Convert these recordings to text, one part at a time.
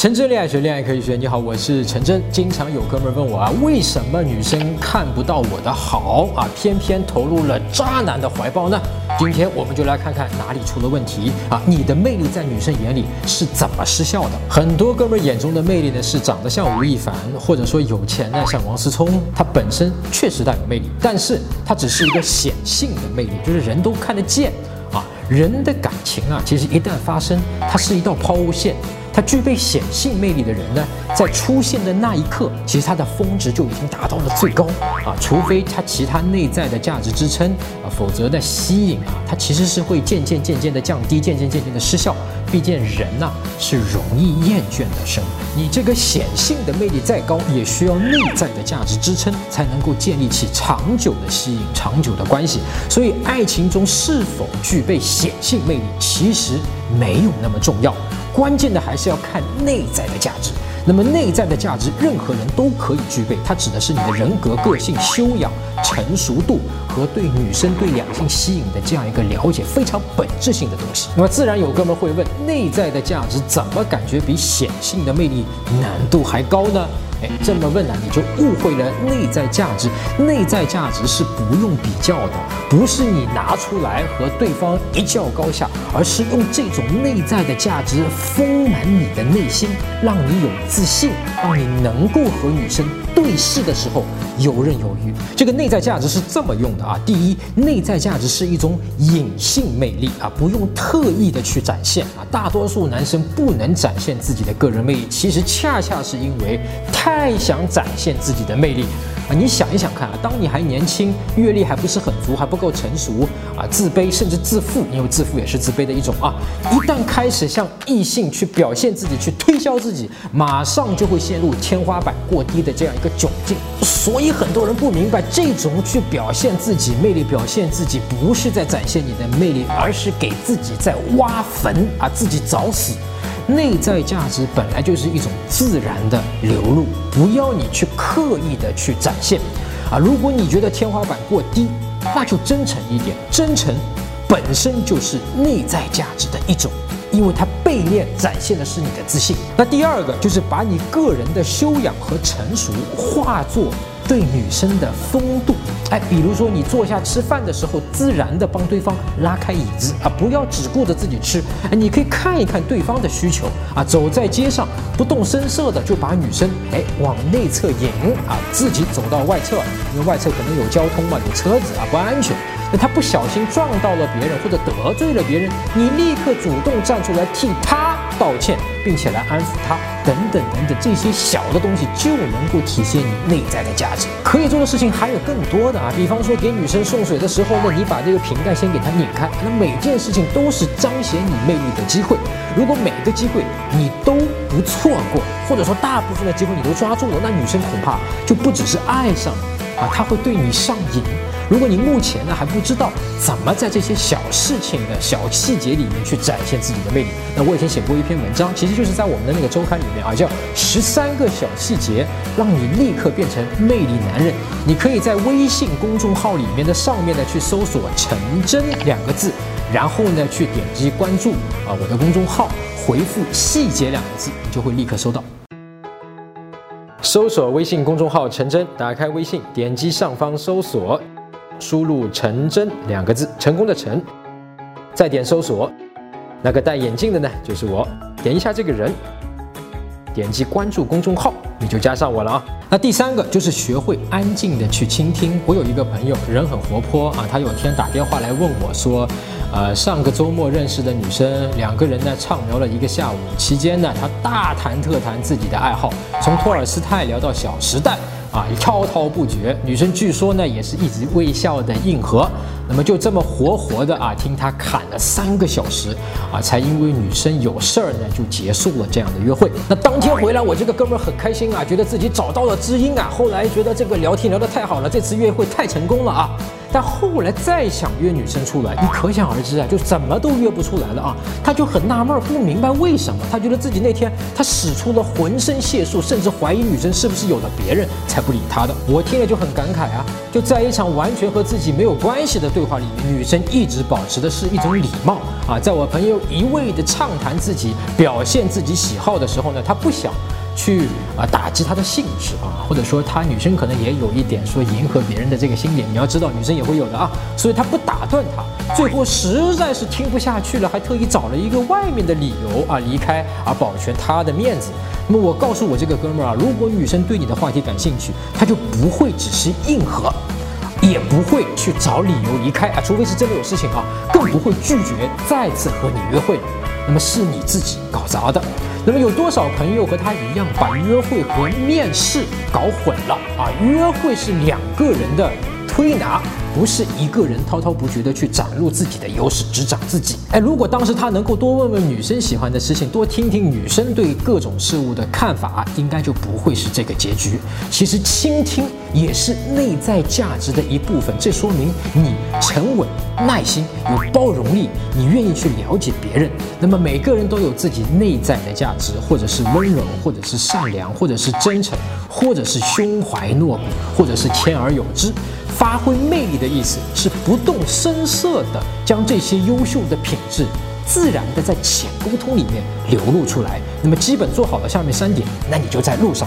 陈真恋爱学，恋爱可以学。你好，我是陈真。经常有哥们儿问我啊，为什么女生看不到我的好啊，偏偏投入了渣男的怀抱呢？今天我们就来看看哪里出了问题啊！你的魅力在女生眼里是怎么失效的？很多哥们儿眼中的魅力呢，是长得像吴亦凡，或者说有钱呢像王思聪。他本身确实带有魅力，但是他只是一个显性的魅力，就是人都看得见啊。人的感情啊，其实一旦发生，它是一道抛物线。他具备显性魅力的人呢，在出现的那一刻，其实他的峰值就已经达到了最高啊！除非他其他内在的价值支撑啊，否则的吸引啊，它其实是会渐渐渐渐的降低，渐渐渐渐的失效。毕竟人呐是容易厌倦的生物，你这个显性的魅力再高，也需要内在的价值支撑，才能够建立起长久的吸引、长久的关系。所以，爱情中是否具备显性魅力，其实没有那么重要。关键的还是要看内在的价值。那么内在的价值，任何人都可以具备。它指的是你的人格、个性、修养、成熟度和对女生、对两性吸引的这样一个了解，非常本质性的东西。那么自然有哥们会问：内在的价值怎么感觉比显性的魅力难度还高呢？哎，这么问呢，你就误会了内在价值。内在价值是不用比较的，不是你拿出来和对方一较高下，而是用这种内在的价值丰满你的内心，让你有自信，让你能够和女生对视的时候游刃有余。这个内在价值是这么用的啊，第一，内在价值是一种隐性魅力啊，不用特意的去展现啊。大多数男生不能展现自己的个人魅力，其实恰恰是因为太。想展现自己的魅力啊！你想一想看啊，当你还年轻，阅历还不是很足，还不够成熟啊，自卑甚至自负，因为自负也是自卑的一种啊。一旦开始向异性去表现自己，去推销自己，马上就会陷入天花板过低的这样一个窘境。所以很多人不明白，这种去表现自己魅力、表现自己，不是在展现你的魅力，而是给自己在挖坟啊，自己找死。内在价值本来就是一种自然的流露，不要你去刻意的去展现，啊，如果你觉得天花板过低，那就真诚一点，真诚本身就是内在价值的一种，因为它背面展现的是你的自信。那第二个就是把你个人的修养和成熟化作。对女生的风度，哎，比如说你坐下吃饭的时候，自然的帮对方拉开椅子啊，不要只顾着自己吃，哎，你可以看一看对方的需求啊，走在街上不动声色的就把女生哎往内侧引啊，自己走到外侧，因为外侧可能有交通嘛，有车子啊，不安全。那他不小心撞到了别人或者得罪了别人，你立刻主动站出来替他道歉，并且来安抚他，等等等等，这些小的东西就能够体现你内在的价值。可以做的事情还有更多的啊，比方说给女生送水的时候呢，你把这个瓶盖先给她拧开。那每件事情都是彰显你魅力的机会。如果每个机会你都不错过，或者说大部分的机会你都抓住了，那女生恐怕就不只是爱上你啊，她会对你上瘾。如果你目前呢还不知道怎么在这些小事情的小细节里面去展现自己的魅力，那我以前写过一篇文章，其实就是在我们的那个周刊里面啊，叫十三个小细节让你立刻变成魅力男人。你可以在微信公众号里面的上面呢去搜索“陈真”两个字，然后呢去点击关注啊我的公众号，回复“细节”两个字，你就会立刻收到。搜索微信公众号“陈真”，打开微信，点击上方搜索。输入“成真”两个字，成功的“成”，再点搜索，那个戴眼镜的呢，就是我。点一下这个人，点击关注公众号，你就加上我了啊。那第三个就是学会安静的去倾听。我有一个朋友，人很活泼啊，他有天打电话来问我说，呃，上个周末认识的女生，两个人呢畅聊了一个下午，期间呢，他大谈特谈自己的爱好，从托尔斯泰聊到《小时代》。啊，滔滔不绝，女生据说呢也是一直微笑的应和，那么就这么活活的啊听他侃了三个小时，啊才因为女生有事儿呢就结束了这样的约会。那当天回来，我这个哥们儿很开心啊，觉得自己找到了知音啊，后来觉得这个聊天聊得太好了，这次约会太成功了啊。但后来再想约女生出来，你可想而知啊，就怎么都约不出来了啊。他就很纳闷，不明白为什么。他觉得自己那天他使出了浑身解数，甚至怀疑女生是不是有了别人才不理他的。我听了就很感慨啊，就在一场完全和自己没有关系的对话里面，女生一直保持的是一种礼貌啊。在我朋友一味的畅谈自己、表现自己喜好的时候呢，他不想。去啊打击他的兴致啊，或者说他女生可能也有一点说迎合别人的这个心理，你要知道女生也会有的啊，所以他不打断他，最后实在是听不下去了，还特意找了一个外面的理由啊离开啊保全他的面子。那么我告诉我这个哥们儿啊，如果女生对你的话题感兴趣，他就不会只是应和，也不会去找理由离开啊，除非是真的有事情啊，更不会拒绝再次和你约会。那么是你自己搞砸的。那么有多少朋友和他一样，把约会和面试搞混了啊？约会是两个人的推拿。不是一个人滔滔不绝的去展露自己的优势，只长自己。哎，如果当时他能够多问问女生喜欢的事情，多听听女生对各种事物的看法，应该就不会是这个结局。其实倾听也是内在价值的一部分，这说明你沉稳、耐心、有包容力，你愿意去了解别人。那么每个人都有自己内在的价值，或者是温柔，或者是善良，或者是真诚，或者是胸怀诺骨，或者是谦而有之。发挥魅力的意思是不动声色的将这些优秀的品质自然的在浅沟通里面流露出来。那么基本做好了下面三点，那你就在路上。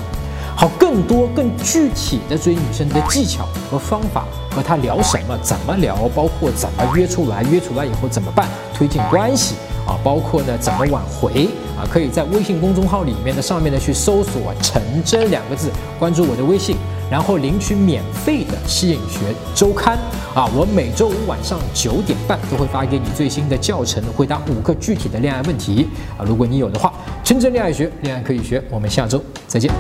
好，更多更具体的追女生的技巧和方法，和她聊什么，怎么聊，包括怎么约出来，约出来以后怎么办，推进关系啊，包括呢怎么挽回啊，可以在微信公众号里面的上面呢去搜索“陈真”两个字，关注我的微信。然后领取免费的吸引学周刊啊！我每周五晚上九点半都会发给你最新的教程，回答五个具体的恋爱问题啊！如果你有的话，真正恋爱学，恋爱可以学。我们下周再见。